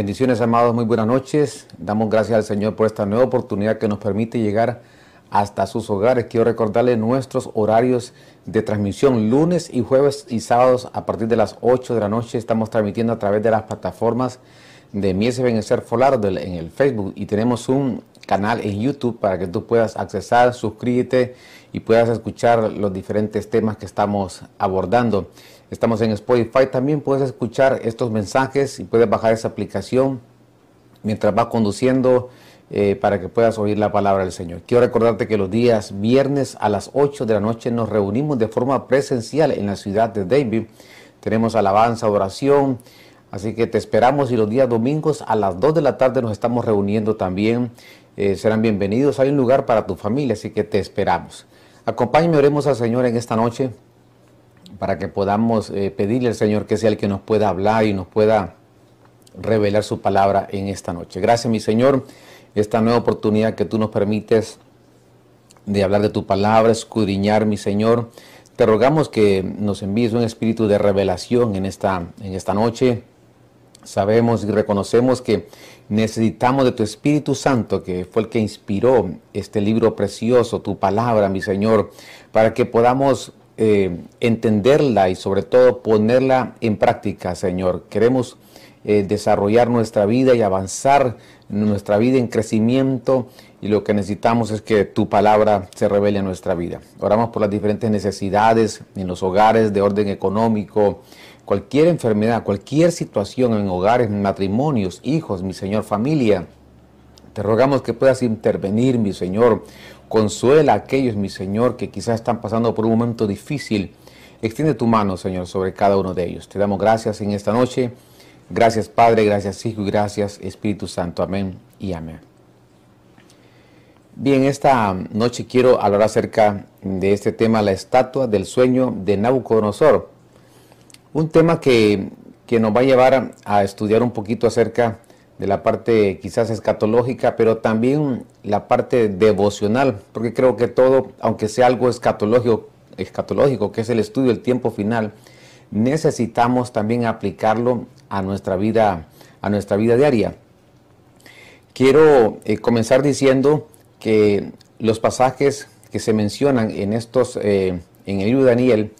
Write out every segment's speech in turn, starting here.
Bendiciones amados, muy buenas noches. Damos gracias al Señor por esta nueva oportunidad que nos permite llegar hasta sus hogares. Quiero recordarles nuestros horarios de transmisión lunes y jueves y sábados a partir de las 8 de la noche. Estamos transmitiendo a través de las plataformas de Mies Benecer Folar en el Facebook y tenemos un canal en YouTube para que tú puedas accesar, suscríbete y puedas escuchar los diferentes temas que estamos abordando. Estamos en Spotify. También puedes escuchar estos mensajes y puedes bajar esa aplicación mientras vas conduciendo eh, para que puedas oír la palabra del Señor. Quiero recordarte que los días viernes a las 8 de la noche nos reunimos de forma presencial en la ciudad de David. Tenemos alabanza, oración. Así que te esperamos y los días domingos a las 2 de la tarde nos estamos reuniendo también. Eh, serán bienvenidos. Hay un lugar para tu familia, así que te esperamos. Acompáñame, oremos al Señor en esta noche para que podamos eh, pedirle al Señor que sea el que nos pueda hablar y nos pueda revelar su palabra en esta noche. Gracias, mi Señor, esta nueva oportunidad que tú nos permites de hablar de tu palabra, escudriñar, mi Señor. Te rogamos que nos envíes un espíritu de revelación en esta, en esta noche. Sabemos y reconocemos que necesitamos de tu Espíritu Santo, que fue el que inspiró este libro precioso, tu palabra, mi Señor, para que podamos eh, entenderla y sobre todo ponerla en práctica, Señor. Queremos eh, desarrollar nuestra vida y avanzar en nuestra vida en crecimiento y lo que necesitamos es que tu palabra se revele en nuestra vida. Oramos por las diferentes necesidades en los hogares de orden económico, cualquier enfermedad, cualquier situación en hogares, matrimonios, hijos, mi Señor, familia. Te rogamos que puedas intervenir, mi Señor, Consuela a aquellos, mi Señor, que quizás están pasando por un momento difícil. Extiende tu mano, Señor, sobre cada uno de ellos. Te damos gracias en esta noche. Gracias, Padre, gracias, Hijo, y gracias, Espíritu Santo. Amén y amén. Bien, esta noche quiero hablar acerca de este tema, la estatua del sueño de Nabucodonosor. Un tema que, que nos va a llevar a estudiar un poquito acerca de la parte quizás escatológica, pero también la parte devocional, porque creo que todo, aunque sea algo escatológico, escatológico, que es el estudio del tiempo final, necesitamos también aplicarlo a nuestra vida, a nuestra vida diaria. Quiero eh, comenzar diciendo que los pasajes que se mencionan en estos, eh, en el libro de Daniel,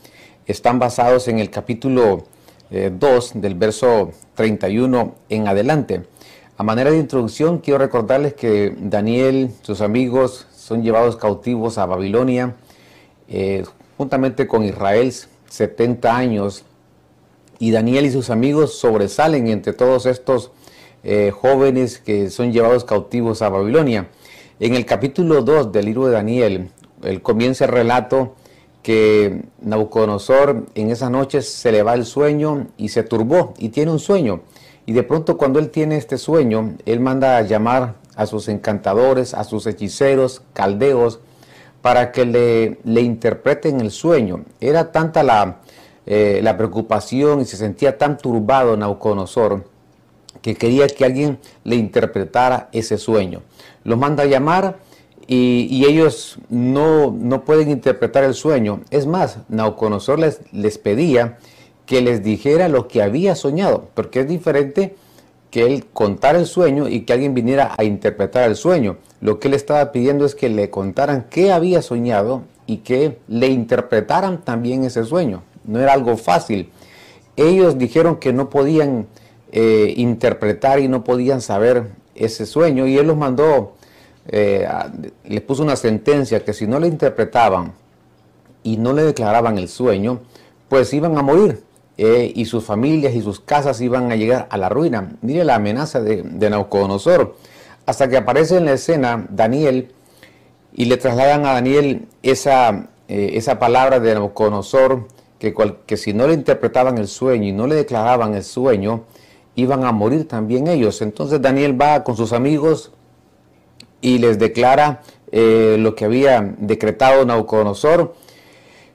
están basados en el capítulo 2 eh, del verso 31 en adelante. A manera de introducción, quiero recordarles que Daniel, sus amigos, son llevados cautivos a Babilonia, eh, juntamente con Israel, 70 años, y Daniel y sus amigos sobresalen entre todos estos eh, jóvenes que son llevados cautivos a Babilonia. En el capítulo 2 del libro de Daniel, el comienza el relato que Nabucodonosor en esa noche se le va el sueño y se turbó y tiene un sueño. Y de pronto cuando él tiene este sueño, él manda a llamar a sus encantadores, a sus hechiceros, caldeos, para que le, le interpreten el sueño. Era tanta la, eh, la preocupación y se sentía tan turbado Nauconosor que quería que alguien le interpretara ese sueño. Los manda a llamar y, ellos no, no, pueden interpretar el sueño. Es más, Nauconosor les, les pedía que les dijera lo que había soñado, porque es diferente que él contara el sueño y que alguien viniera a interpretar el sueño. Lo que él estaba pidiendo es que le contaran qué había soñado y que le interpretaran también ese sueño. No era algo fácil. Ellos dijeron que no podían eh, interpretar y no podían saber ese sueño y él los mandó, eh, les puso una sentencia que si no le interpretaban y no le declaraban el sueño, pues iban a morir. Eh, y sus familias y sus casas iban a llegar a la ruina. Mire la amenaza de, de Naucodonosor. Hasta que aparece en la escena Daniel y le trasladan a Daniel esa, eh, esa palabra de Naucodonosor, que, que si no le interpretaban el sueño y no le declaraban el sueño, iban a morir también ellos. Entonces Daniel va con sus amigos y les declara eh, lo que había decretado Nauconosor.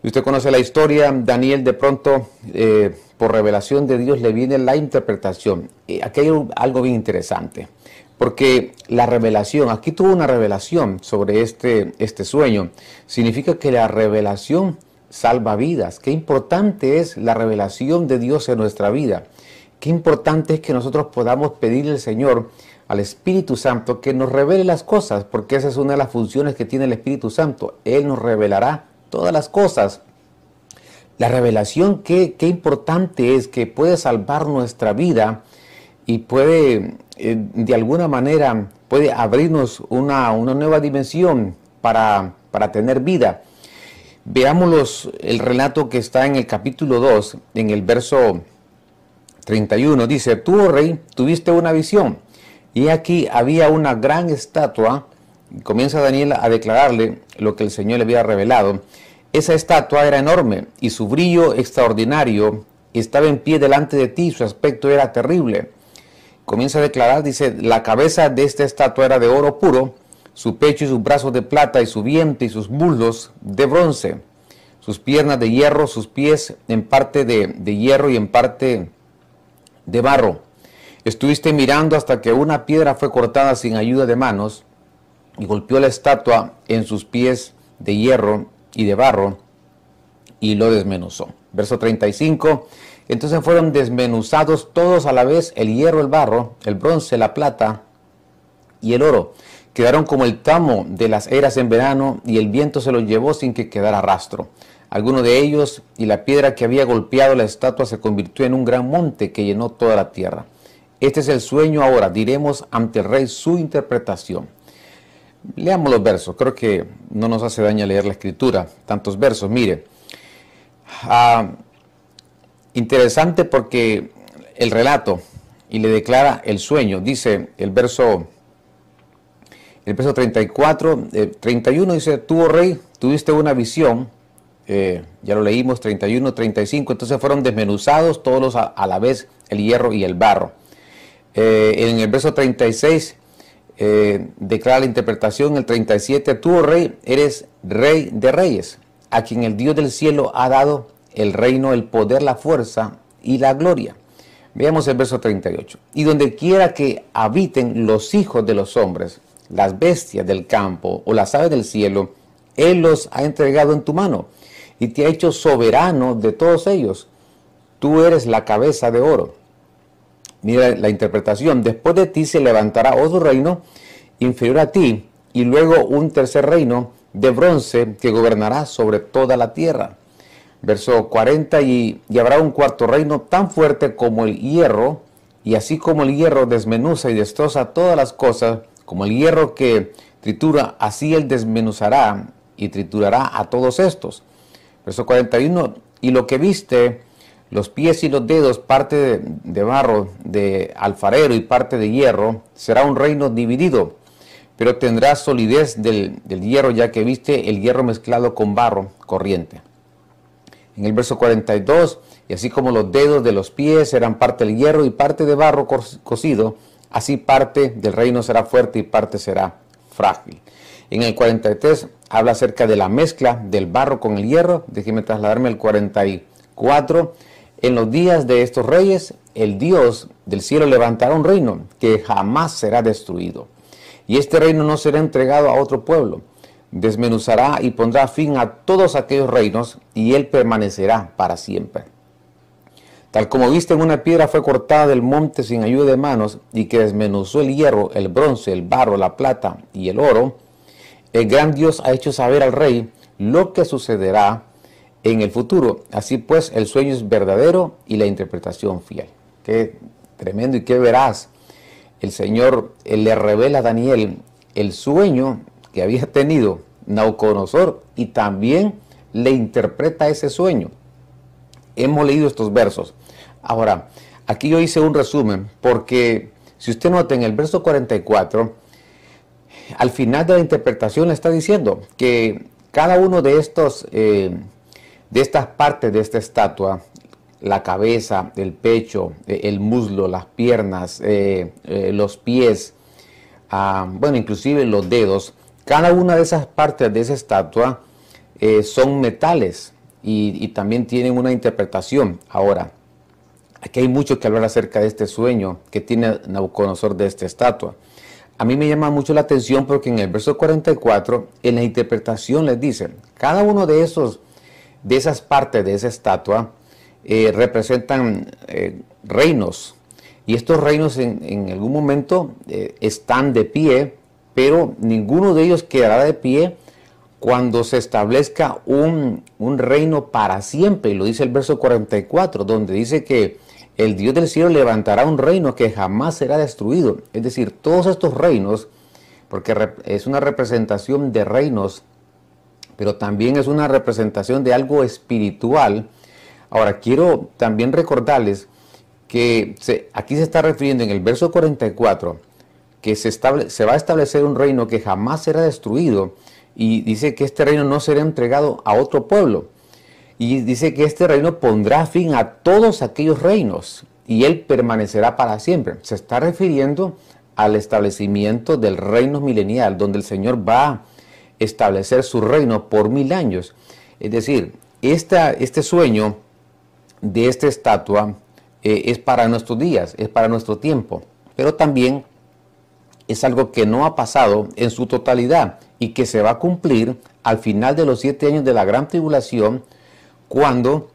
Usted conoce la historia, Daniel de pronto, eh, por revelación de Dios, le viene la interpretación. aquí hay algo bien interesante, porque la revelación, aquí tuvo una revelación sobre este, este sueño, significa que la revelación salva vidas. Qué importante es la revelación de Dios en nuestra vida. Qué importante es que nosotros podamos pedirle al Señor, al Espíritu Santo, que nos revele las cosas, porque esa es una de las funciones que tiene el Espíritu Santo. Él nos revelará todas las cosas. La revelación, qué, qué importante es que puede salvar nuestra vida y puede, eh, de alguna manera, puede abrirnos una, una nueva dimensión para, para tener vida. Veamos el relato que está en el capítulo 2, en el verso 31. Dice, tú, oh rey, tuviste una visión. Y aquí había una gran estatua. Comienza Daniel a declararle lo que el Señor le había revelado. Esa estatua era enorme y su brillo extraordinario estaba en pie delante de ti. Su aspecto era terrible. Comienza a declarar, dice, la cabeza de esta estatua era de oro puro su pecho y sus brazos de plata y su vientre y sus muslos de bronce, sus piernas de hierro, sus pies en parte de, de hierro y en parte de barro. Estuviste mirando hasta que una piedra fue cortada sin ayuda de manos y golpeó la estatua en sus pies de hierro y de barro y lo desmenuzó. Verso 35. Entonces fueron desmenuzados todos a la vez el hierro, el barro, el bronce, la plata y el oro quedaron como el tamo de las eras en verano y el viento se los llevó sin que quedara rastro. Alguno de ellos y la piedra que había golpeado la estatua se convirtió en un gran monte que llenó toda la tierra. Este es el sueño ahora, diremos ante el rey su interpretación. Leamos los versos, creo que no nos hace daño leer la escritura, tantos versos. Mire, ah, interesante porque el relato y le declara el sueño, dice el verso el verso 34, 31 eh, dice, tú, oh rey, tuviste una visión, eh, ya lo leímos, 31, 35, entonces fueron desmenuzados todos a, la vez, el hierro y el barro. Eh, en el verso 36 declara la interpretación, el 37, tú, oh rey, eres rey de reyes, a quien el Dios del cielo ha dado el reino, el poder, la fuerza y la gloria. Veamos el verso 38. Y donde quiera que habiten los hijos de los hombres, las bestias del campo o las aves del cielo, Él los ha entregado en tu mano y te ha hecho soberano de todos ellos. Tú eres la cabeza de oro. Mira la interpretación. Después de ti se levantará otro reino inferior a ti y luego un tercer reino de bronce que gobernará sobre toda la tierra. Verso 40, y, habrá un cuarto reino tan fuerte como el hierro, y así como el hierro desmenuza y destroza todas las cosas, como el hierro que tritura, así él desmenuzará y triturará a todos estos. Verso 41, y lo que viste, los pies y los dedos, parte de, barro de alfarero y parte de hierro, será un reino dividido, pero tendrá solidez del, del hierro, ya que viste el hierro mezclado con barro corriente. En el verso 42, y así como los dedos de los pies eran parte del hierro y parte de barro cocido, Así parte del reino será fuerte y parte será frágil. En el 43 habla acerca de la mezcla del barro con el hierro. Déjeme trasladarme al 44. En los días de estos reyes, el Dios del cielo levantará un reino que jamás será destruido. Y este reino no será entregado a otro pueblo. Desmenuzará y pondrá fin a todos aquellos reinos y él permanecerá para siempre. Tal como viste en una piedra fue cortada del monte sin ayuda de manos y que desmenuzó el hierro, el bronce, el barro, la plata y el oro, el gran Dios ha hecho saber al rey lo que sucederá en el futuro. Así pues, el sueño es verdadero y la interpretación fiel. Qué tremendo y qué verás. El Señor le revela a Daniel el sueño que había tenido Nauconosor y también le interpreta ese sueño. Hemos leído estos versos. Ahora, aquí yo hice un resumen porque si usted nota en el verso 44, al final de la interpretación le está diciendo que cada uno de estos, eh, de estas partes de esta estatua, la cabeza, el pecho, eh, el muslo, las piernas, eh, los pies, ah, bueno, inclusive los dedos, cada una de esas partes de esa estatua eh, son metales y, también tienen una interpretación. Ahora, aquí hay mucho que hablar acerca de este sueño que tiene Nabucodonosor de esta estatua. A mí me llama mucho la atención porque en el verso 44, en la interpretación les dice, cada uno de esos, de esas partes de esa estatua, eh, representan eh, reinos. Y estos reinos en, algún momento están de pie, pero ninguno de ellos quedará de pie cuando se establezca un, reino para siempre. Y lo dice el verso 44, donde dice que el Dios del cielo levantará un reino que jamás será destruido. Es decir, todos estos reinos, porque es una representación de reinos, pero también es una representación de algo espiritual. Ahora, quiero también recordarles que aquí se está refiriendo en el verso 44 que se, va a establecer un reino que jamás será destruido y dice que este reino no será entregado a otro pueblo. Y dice que este reino pondrá fin a todos aquellos reinos y él permanecerá para siempre. Se está refiriendo al establecimiento del reino milenial, donde el Señor va a establecer su reino por mil años. Es decir, este sueño de esta estatua eh, es para nuestros días, es para nuestro tiempo, pero también es algo que no ha pasado en su totalidad y que se va a cumplir al final de los siete años de la gran tribulación, cuando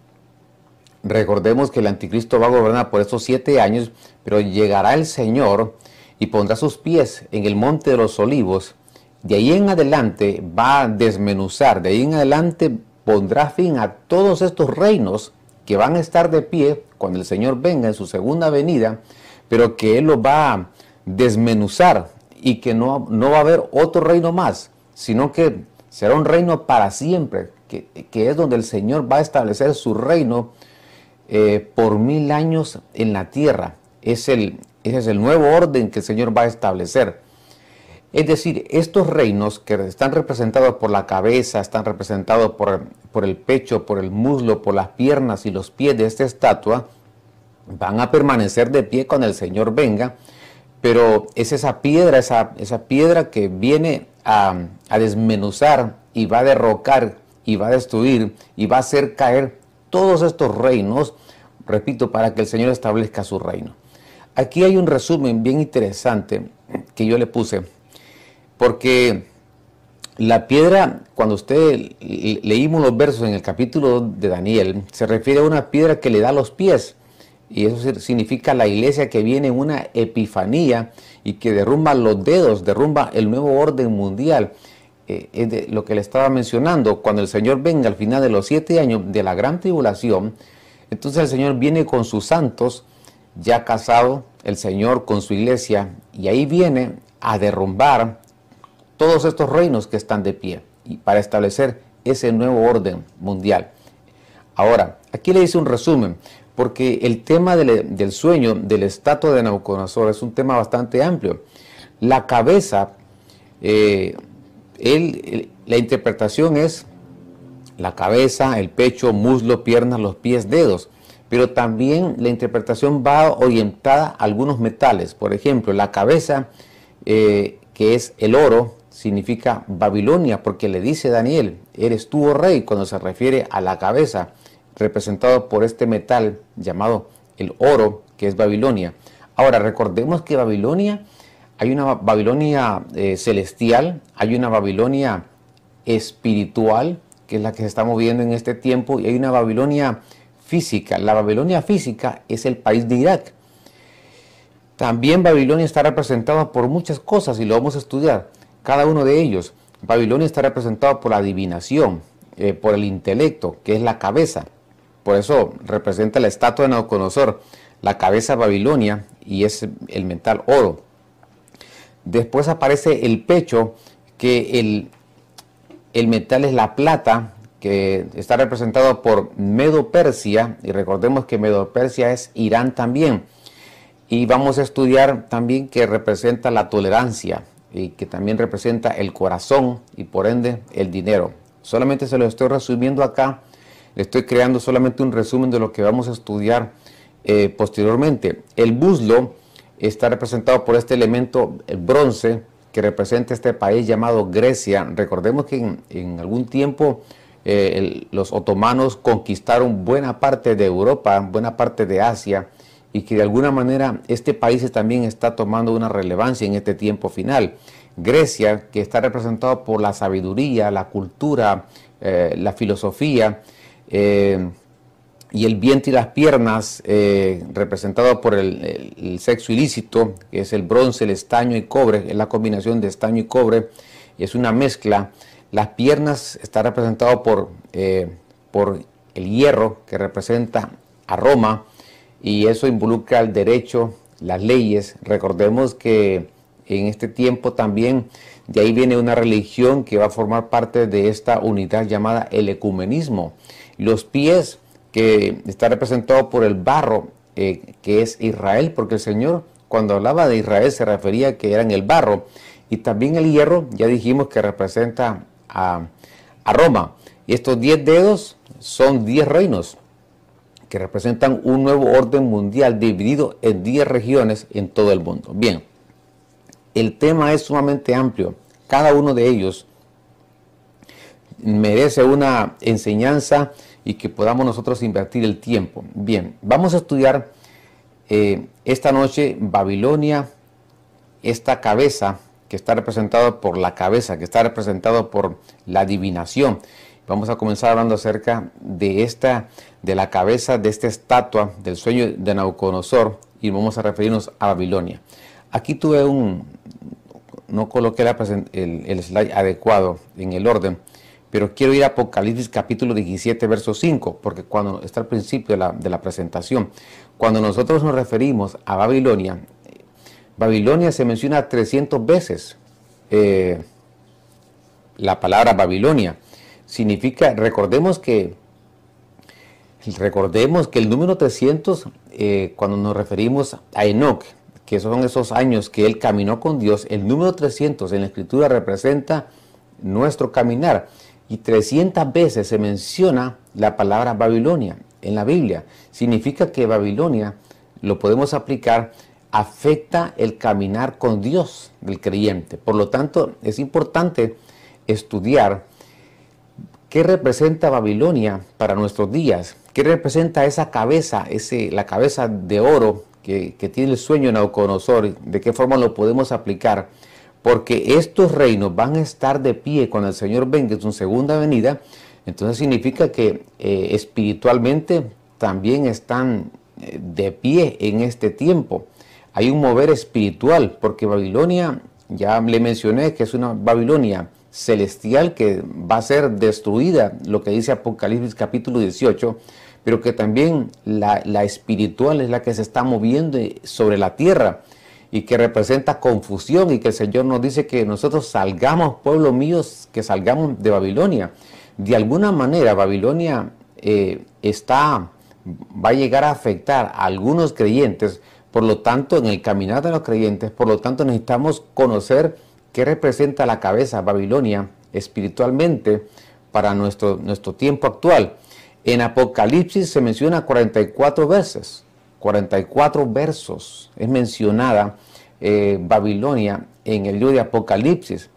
recordemos que el anticristo va a gobernar por esos siete años, pero llegará el Señor y pondrá sus pies en el monte de los olivos. De ahí en adelante va a desmenuzar, de ahí en adelante pondrá fin a todos estos reinos que van a estar de pie cuando el Señor venga en su segunda venida, pero que Él los va a desmenuzar y que no, no va a haber otro reino más, sino que será un reino para siempre, que, es donde el Señor va a establecer su reino eh, por mil años en la tierra. Es el, ese es el nuevo orden que el Señor va a establecer. Es decir, estos reinos que están representados por la cabeza, están representados por, por el pecho, por el muslo, por las piernas y los pies de esta estatua, van a permanecer de pie cuando el Señor venga pero es esa piedra, esa, esa piedra que viene a, desmenuzar y va a derrocar y va a destruir y va a hacer caer todos estos reinos, repito, para que el Señor establezca su reino. Aquí hay un resumen bien interesante que yo le puse, porque la piedra, cuando usted leímos los versos en el capítulo de Daniel, se refiere a una piedra que le da los pies. Y eso significa la iglesia que viene en una epifanía y que derrumba los dedos, derrumba el nuevo orden mundial. Eh, es de lo que le estaba mencionando. Cuando el Señor venga al final de los siete años de la gran tribulación, entonces el Señor viene con sus santos, ya casado, el Señor con su iglesia, y ahí viene a derrumbar todos estos reinos que están de pie y para establecer ese nuevo orden mundial. Ahora, aquí le hice un resumen porque el tema del, sueño del estatua de Nabucodonosor es un tema bastante amplio. La cabeza, eh, la interpretación es la cabeza, el pecho, muslo, piernas, los pies, dedos. Pero también la interpretación va orientada a algunos metales. Por ejemplo, la cabeza, eh, que es el oro, significa Babilonia, porque le dice Daniel, eres tú, oh rey, cuando se refiere a la cabeza representado por este metal llamado el oro, que es Babilonia. Ahora, recordemos que Babilonia, hay una Babilonia eh, celestial, hay una Babilonia espiritual, que es la que se está moviendo en este tiempo, y hay una Babilonia física. La Babilonia física es el país de Irak. También Babilonia está representada por muchas cosas y lo vamos a estudiar, cada uno de ellos. Babilonia está representado por la adivinación, eh, por el intelecto, que es la cabeza. Por eso representa la estatua de Nabucodonosor, la cabeza Babilonia y es el mental oro. Después aparece el pecho, que el, el metal es la plata, que está representado por Medo-Persia, y recordemos que Medo-Persia es Irán también. Y vamos a estudiar también que representa la tolerancia y que también representa el corazón y por ende el dinero. Solamente se lo estoy resumiendo acá estoy creando solamente un resumen de lo que vamos a estudiar eh, posteriormente. El buslo está representado por este elemento, el bronce, que representa este país llamado Grecia. Recordemos que en, algún tiempo eh, los otomanos conquistaron buena parte de Europa, buena parte de Asia, y que de alguna manera este país también está tomando una relevancia en este tiempo final. Grecia, que está representado por la sabiduría, la cultura, eh, la filosofía, eh, y el vientre y las piernas, eh, representado por el, sexo ilícito, que es el bronce, el estaño y cobre, es la combinación de estaño y cobre, es una mezcla. Las piernas está representado por, por el hierro, que representa a Roma, y eso involucra el derecho, las leyes. Recordemos que en este tiempo también de ahí viene una religión que va a formar parte de esta unidad llamada el ecumenismo. Los pies que está representado por el barro, eh, que es Israel, porque el Señor cuando hablaba de Israel se refería que eran el barro. Y también el hierro, ya dijimos que representa a, a Roma. Y estos diez dedos son diez reinos que representan un nuevo orden mundial dividido en 10 regiones en todo el mundo. Bien, el tema es sumamente amplio. Cada uno de ellos merece una enseñanza y que podamos nosotros invertir el tiempo. Bien, vamos a estudiar eh, esta noche Babilonia, esta cabeza que está representada por la cabeza, que está representado por la adivinación. Vamos a comenzar hablando acerca de esta, de la cabeza de esta estatua del sueño de Nabucodonosor y vamos a referirnos a Babilonia. Aquí tuve un, no coloqué el, el, slide adecuado en el orden, pero quiero ir a Apocalipsis capítulo 17, verso 5, porque cuando está al principio de la, presentación, cuando nosotros nos referimos a Babilonia, Babilonia se menciona 300 veces eh, la palabra Babilonia significa, recordemos que, recordemos que el número 300, eh, cuando nos referimos a Enoch, que son esos años que él caminó con Dios, el número 300 en la escritura representa nuestro caminar. Y 300 veces se menciona la palabra Babilonia en la Biblia. Significa que Babilonia, lo podemos aplicar, afecta el caminar con Dios del creyente. Por lo tanto, es importante estudiar ¿Qué representa Babilonia para nuestros días? ¿Qué representa esa cabeza, ese, la cabeza de oro que, tiene el sueño Nauconosor? ¿De qué forma lo podemos aplicar? Porque estos reinos van a estar de pie cuando el Señor venga en su segunda venida. Entonces significa que eh, espiritualmente también están eh, de pie en este tiempo. Hay un mover espiritual, porque Babilonia, ya le mencioné que es una Babilonia celestial que va a ser destruida, lo que dice Apocalipsis capítulo 18, pero que también la, espiritual es la que se está moviendo sobre la tierra y que representa confusión y que el Señor nos dice que nosotros salgamos, pueblo míos, que salgamos de Babilonia. De alguna manera Babilonia eh, está, va a llegar a afectar a algunos creyentes, por lo tanto en el caminar de los creyentes, por lo tanto necesitamos conocer ¿Qué representa la cabeza Babilonia espiritualmente para nuestro, nuestro tiempo actual? En Apocalipsis se menciona 44 veces, 44 versos es mencionada eh, Babilonia en el libro de Apocalipsis.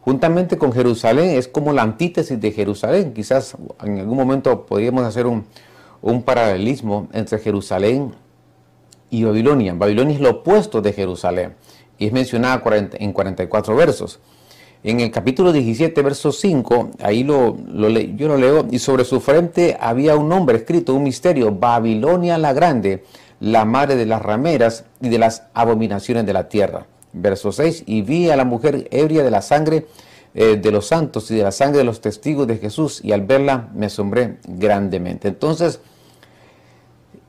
Juntamente con Jerusalén es como la antítesis de Jerusalén. Quizás en algún momento podríamos hacer un, un paralelismo entre Jerusalén y Babilonia. Babilonia es lo opuesto de Jerusalén y es mencionada en 44 versos. En el capítulo 17, verso 5, ahí lo, yo lo leo, y sobre su frente había un nombre escrito, un misterio, Babilonia la Grande, la madre de las rameras y de las abominaciones de la tierra. Verso 6, y vi a la mujer ebria de la sangre eh, de los santos y de la sangre de los testigos de Jesús, y al verla me asombré grandemente. Entonces,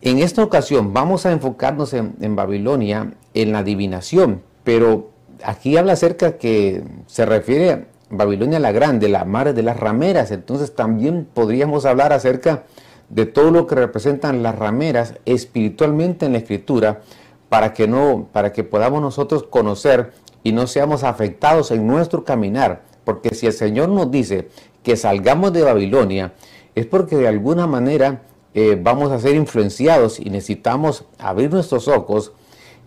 en esta ocasión vamos a enfocarnos en, Babilonia, en la adivinación, pero aquí habla acerca que se refiere a Babilonia la Grande, la madre de las rameras. Entonces también podríamos hablar acerca de todo lo que representan las rameras espiritualmente en la escritura para que no para que podamos nosotros conocer y no seamos afectados en nuestro caminar, porque si el Señor nos dice que salgamos de Babilonia es porque de alguna manera eh, vamos a ser influenciados y necesitamos abrir nuestros ojos.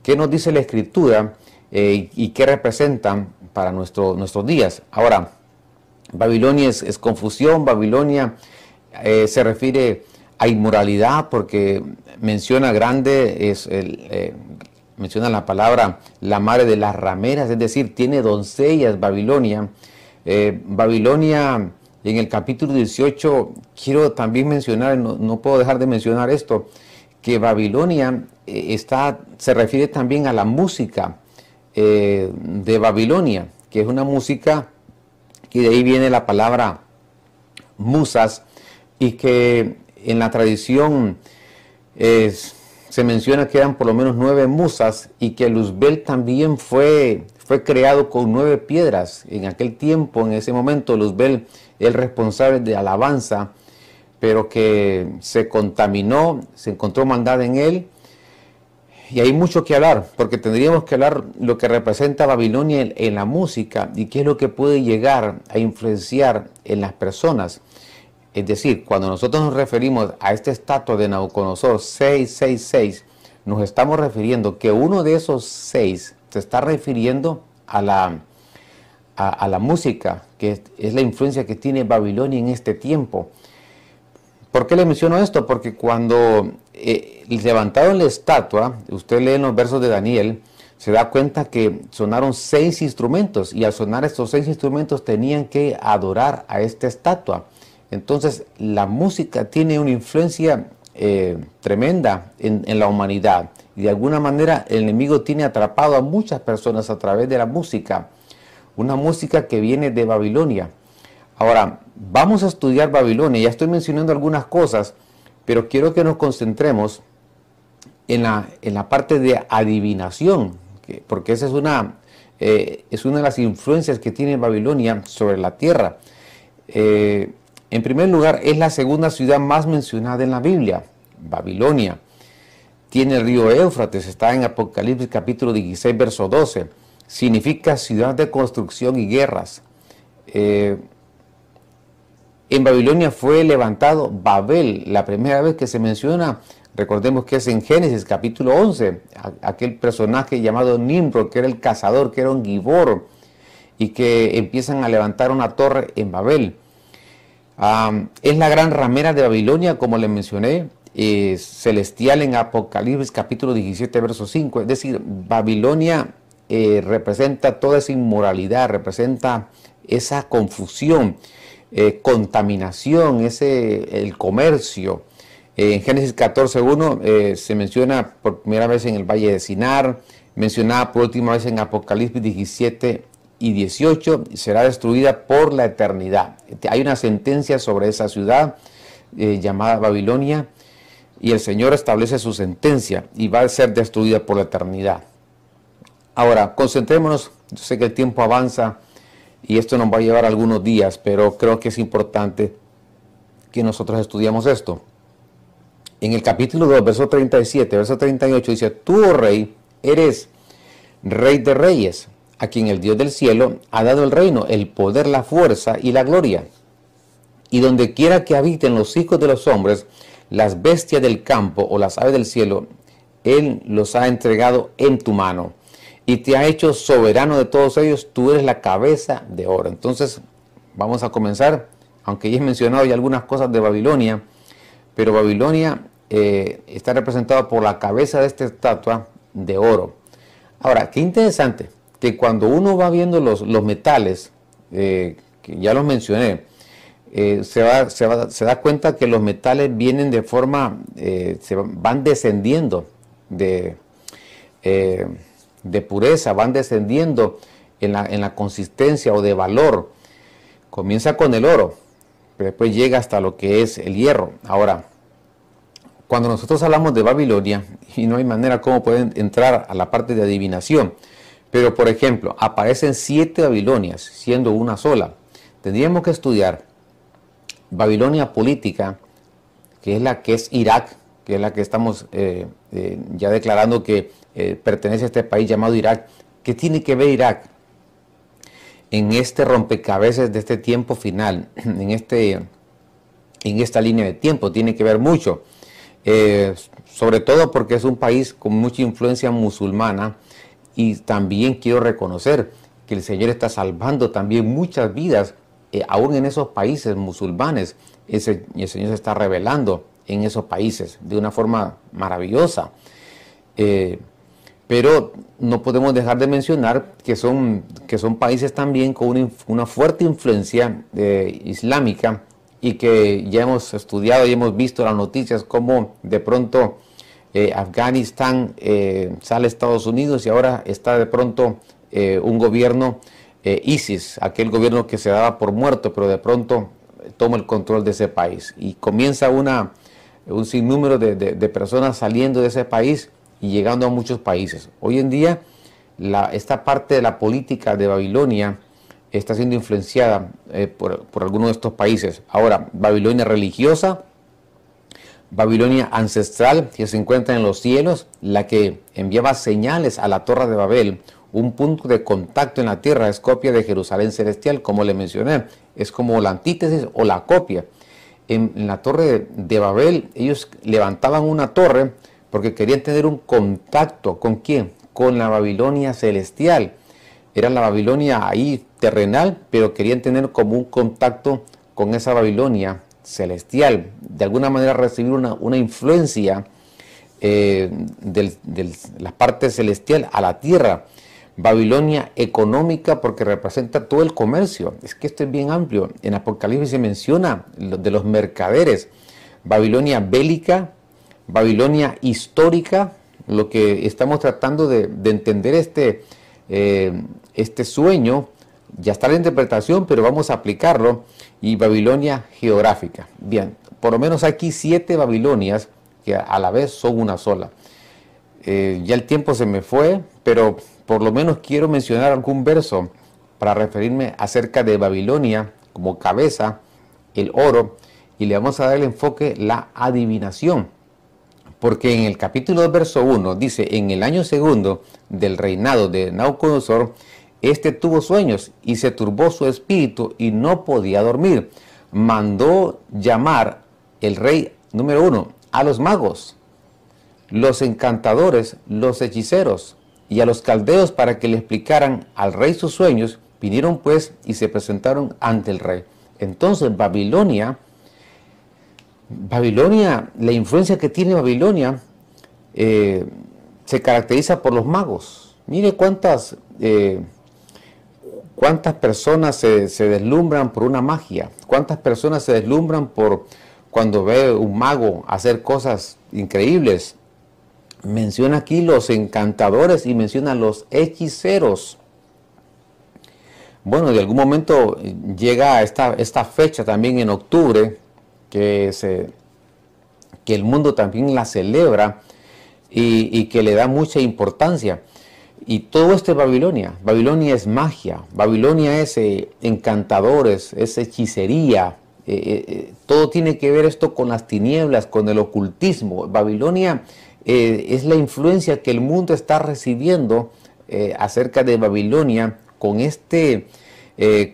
¿Qué nos dice la escritura? Eh, y qué representan para nuestro, nuestros días. Ahora, Babilonia es, confusión, Babilonia eh, se refiere a inmoralidad porque menciona grande, es el, eh, menciona la palabra la madre de las rameras, es decir, tiene doncellas Babilonia. Eh, Babilonia en el capítulo 18, quiero también mencionar, no, puedo dejar de mencionar esto, que Babilonia está, se refiere también a la música de Babilonia, que es una música y de ahí viene la palabra musas, y que en la tradición se menciona que eran por lo menos nueve musas y que Luzbel también fue, fue creado con nueve piedras. En aquel tiempo, en ese momento, Luzbel el responsable de alabanza, pero que se contaminó, se encontró maldad en él y hay mucho que hablar, porque tendríamos que hablar lo que representa Babilonia en, la música y qué es lo que puede llegar a influenciar en las personas. Es decir, cuando nosotros nos referimos a este estatua de Nabucodonosor 666, nos estamos refiriendo que uno de esos seis se está refiriendo a la, a la música, que es la influencia que tiene Babilonia en este tiempo. ¿Por qué le menciono esto? Porque cuando eh, levantaron la estatua, usted lee en los versos de Daniel, se da cuenta que sonaron seis instrumentos y al sonar estos seis instrumentos tenían que adorar a esta estatua. Entonces la música tiene una influencia eh, tremenda en, la humanidad y de alguna manera el enemigo tiene atrapado a muchas personas a través de la música, una música que viene de Babilonia. Ahora, vamos a estudiar Babilonia, ya estoy mencionando algunas cosas, pero quiero que nos concentremos en la, en la parte de adivinación, porque esa es una, eh, es una de las influencias que tiene Babilonia sobre la tierra. Eh, en primer lugar, es la segunda ciudad más mencionada en la Biblia, Babilonia. Tiene el río Éufrates, está en Apocalipsis capítulo 16, verso 12. Significa ciudad de construcción y guerras. Eh, en Babilonia fue levantado Babel, la primera vez que se menciona, recordemos que es en Génesis capítulo 11, aquel personaje llamado Nimrod, que era el cazador, que era un gibor, y que empiezan a levantar una torre en Babel. Es la gran ramera de Babilonia, como le mencioné, celestial en Apocalipsis capítulo 17, verso 5. Es decir, Babilonia eh, representa toda esa inmoralidad, representa esa confusión eh, contaminación, ese, el comercio. Eh, en Génesis 14.1 eh, se menciona por primera vez en el Valle de Sinar, mencionada por última vez en Apocalipsis 17 y 18, será destruida por la eternidad. Hay una sentencia sobre esa ciudad llamada Babilonia y el Señor establece su sentencia y va a ser destruida por la eternidad. Ahora, concentrémonos, yo sé que el tiempo avanza y esto nos va a llevar algunos días, pero creo que es importante que nosotros estudiamos esto. En el capítulo 2, verso 37, verso 38 dice, tú, oh rey, eres rey de reyes, a quien el Dios del cielo ha dado el reino, el poder, la fuerza y la gloria. Y donde quiera que habiten los hijos de los hombres, las bestias del campo o las aves del cielo, Él los ha entregado en tu mano y te ha hecho soberano de todos ellos, tú eres la cabeza de oro. Entonces, vamos a comenzar, aunque ya he mencionado ya algunas cosas de Babilonia, pero Babilonia eh, está representada por la cabeza de esta estatua de oro. Ahora, qué interesante que cuando uno va viendo los, los metales, eh, que ya los mencioné, eh, se, va, se, da cuenta que los metales vienen de forma, se van descendiendo de de pureza, van descendiendo en la, en la consistencia o de valor. Comienza con el oro, pero después llega hasta lo que es el hierro. Ahora, cuando nosotros hablamos de Babilonia, y no hay manera como pueden entrar a la parte de adivinación, pero por ejemplo, aparecen siete Babilonias, siendo una sola. Tendríamos que estudiar Babilonia política, que es la que es Irak, que es la que estamos eh, eh, ya declarando que eh, pertenece a este país llamado Irak. ¿Qué tiene que ver Irak en este rompecabezas de este tiempo final, en, este, en esta línea de tiempo? Tiene que ver mucho, sobre todo porque es un país con mucha influencia musulmana y también quiero reconocer que el Señor está salvando también muchas vidas, eh, aún en esos países musulmanes. Ese, el Señor se está revelando en esos países de una forma maravillosa. Eh, pero no podemos dejar de mencionar que son, que son países también con una, fuerte influencia eh, islámica y que ya hemos estudiado y hemos visto las noticias como de pronto eh, Afganistán eh, sale Estados Unidos y ahora está de pronto un gobierno ISIS, aquel gobierno que se daba por muerto, pero de pronto toma el control de ese país y comienza una, un sinnúmero de, de personas saliendo de ese país y llegando a muchos países. Hoy en día, esta parte de la política de Babilonia está siendo influenciada eh, por, por algunos de estos países. Ahora, Babilonia religiosa, Babilonia ancestral, que se encuentra en los cielos, la que enviaba señales a la torre de Babel, un punto de contacto en la tierra, es copia de Jerusalén celestial, como le mencioné, es como la antítesis o la copia. En, la torre de Babel, ellos levantaban una torre, porque querían tener un contacto con quién, con la Babilonia celestial. Era la Babilonia ahí terrenal, pero querían tener como un contacto con esa Babilonia celestial, de alguna manera recibir una, influencia eh, de la parte celestial a la tierra. Babilonia económica porque representa todo el comercio. Es que esto es bien amplio. En Apocalipsis se menciona de los mercaderes. Babilonia bélica Babilonia histórica, lo que estamos tratando de, entender este, eh, este sueño, ya está la interpretación, pero vamos a aplicarlo, y Babilonia geográfica. Bien, por lo menos aquí siete Babilonias que a la vez son una sola. Eh, ya el tiempo se me fue, pero por lo menos quiero mencionar algún verso para referirme acerca de Babilonia como cabeza, el oro, y le vamos a dar el enfoque la adivinación. Porque en el capítulo 2, verso 1 dice, en el año segundo del reinado de Nauconosor, este tuvo sueños y se turbó su espíritu y no podía dormir. Mandó llamar el rey número uno a los magos, los encantadores, los hechiceros y a los caldeos para que le explicaran al rey sus sueños. Vinieron pues y se presentaron ante el rey. Entonces Babilonia Babilonia, la influencia que tiene Babilonia eh, se caracteriza por los magos. Mire cuántas, eh, cuántas personas se, deslumbran por una magia, cuántas personas se deslumbran por cuando ve un mago hacer cosas increíbles. Menciona aquí los encantadores y menciona los hechiceros. Bueno, de algún momento llega esta, esta fecha también en octubre, que, se, que el mundo también la celebra y, que le da mucha importancia. Y todo esto es Babilonia. Babilonia es magia, Babilonia es eh, encantadores, es hechicería. Eh, eh, todo tiene que ver esto con las tinieblas, con el ocultismo. Babilonia es la influencia que el mundo está recibiendo acerca de Babilonia con este,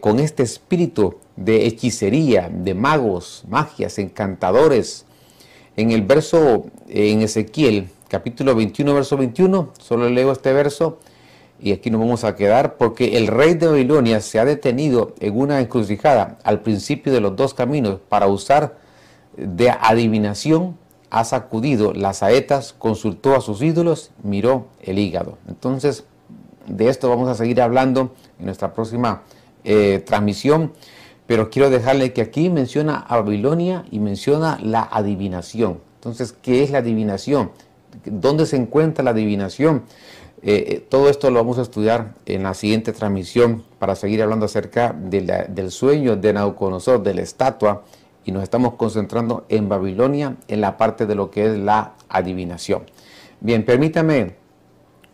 con este espíritu de hechicería, de magos, magias, encantadores. En el verso, en Ezequiel, capítulo 21, verso 21, solo leo este verso y aquí nos vamos a quedar porque el rey de Babilonia se ha detenido en una encrucijada al principio de los dos caminos para usar de adivinación, ha sacudido las saetas, consultó a sus ídolos, miró el hígado. Entonces, de esto vamos a seguir hablando en nuestra próxima eh, transmisión. Pero quiero dejarle que aquí menciona a Babilonia y menciona la adivinación. Entonces, ¿qué es la adivinación? ¿Dónde se encuentra la adivinación? Eh, eh, todo esto lo vamos a estudiar en la siguiente transmisión para seguir hablando acerca del sueño de Nauconosor, de la estatua, y nos estamos concentrando en Babilonia, en la parte de lo que es la adivinación. Bien, permítame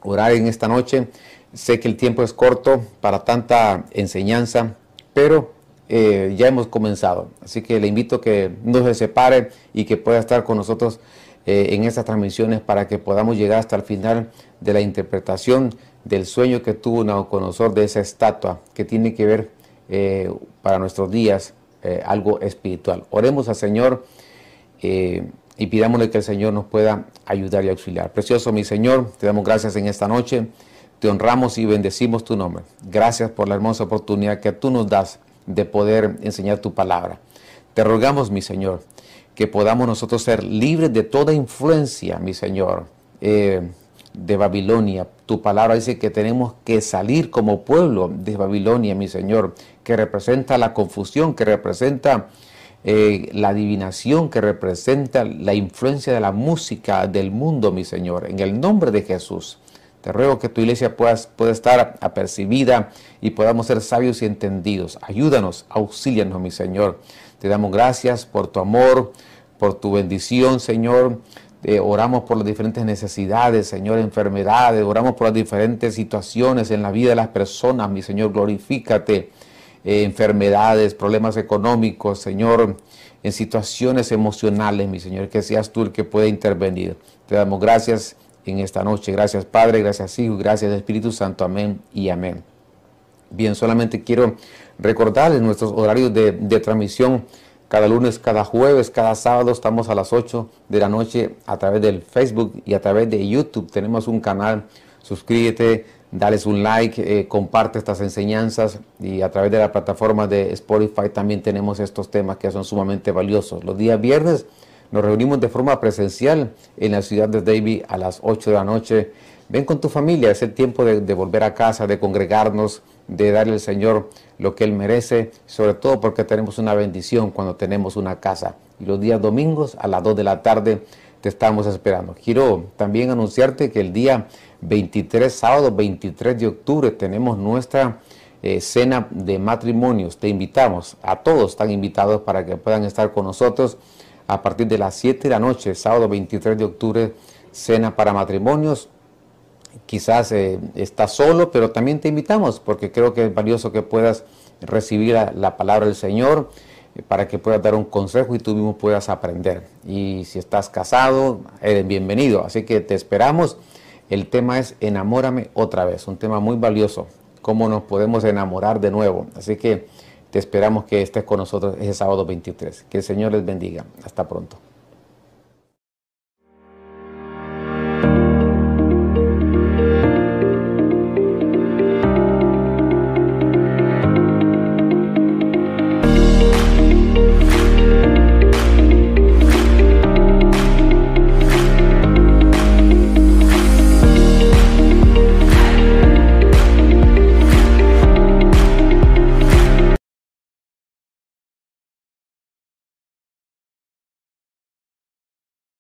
orar en esta noche. Sé que el tiempo es corto para tanta enseñanza, pero eh, ya hemos comenzado. Así que le invito a que no se separe y que pueda estar con nosotros eh, en estas transmisiones para que podamos llegar hasta el final de la interpretación del sueño que tuvo Nabucodonosor de esa estatua que tiene que ver eh, para nuestros días algo espiritual. Oremos al Señor y pidámosle que el Señor nos pueda ayudar y auxiliar. Precioso mi Señor, te damos gracias en esta noche te honramos y bendecimos tu nombre. Gracias por la hermosa oportunidad que tú nos das de poder enseñar tu palabra. Te rogamos, mi Señor, que podamos nosotros ser libres de toda influencia, mi Señor, eh, de Babilonia. Tu palabra dice que tenemos que salir como pueblo de Babilonia, mi Señor, que representa la confusión, que representa eh, la adivinación, que representa la influencia de la música del mundo, mi Señor, en el nombre de Jesús. Te ruego que tu iglesia pueda, pueda estar apercibida y podamos ser sabios y entendidos. Ayúdanos, auxílianos, mi Señor. Te damos gracias por tu amor, por tu bendición, Señor. Eh, oramos por las diferentes necesidades, Señor, enfermedades. Oramos por las diferentes situaciones en la vida de las personas, mi Señor. Glorifícate. Eh, enfermedades, problemas económicos, Señor, en situaciones emocionales, mi Señor, que seas tú el que pueda intervenir. Te damos gracias en esta noche. Gracias Padre, gracias Hijo, gracias Espíritu Santo. Amén y amén. Bien, solamente quiero recordarles nuestros horarios de, transmisión. Cada lunes, cada jueves, cada sábado estamos a las 8 de la noche a través del Facebook y a través de YouTube. Tenemos un canal. Suscríbete, dales un like, eh, comparte estas enseñanzas y a través de la plataforma de Spotify también tenemos estos temas que son sumamente valiosos. Los días viernes nos reunimos de forma presencial en la ciudad de David a las 8 de la noche. Ven con tu familia, es el tiempo de, volver a casa, de congregarnos, de darle al Señor lo que Él merece, sobre todo porque tenemos una bendición cuando tenemos una casa. Y los días domingos a las 2 de la tarde te estamos esperando. Quiero también anunciarte que el día 23, sábado 23 de octubre, tenemos nuestra eh, cena de matrimonios. Te invitamos, a todos están invitados para que puedan estar con nosotros a partir de las 7 de la noche, sábado 23 de octubre, cena para matrimonios. Quizás eh, estás solo, pero también te invitamos porque creo que es valioso que puedas recibir la, palabra del Señor eh, para que puedas dar un consejo y tú mismo puedas aprender. Y si estás casado, eres bienvenido. Así que te esperamos. El tema es enamórame otra vez, un tema muy valioso, cómo nos podemos enamorar de nuevo. Así que te esperamos que estés con nosotros ese sábado 23. Que el Señor les bendiga. Hasta pronto.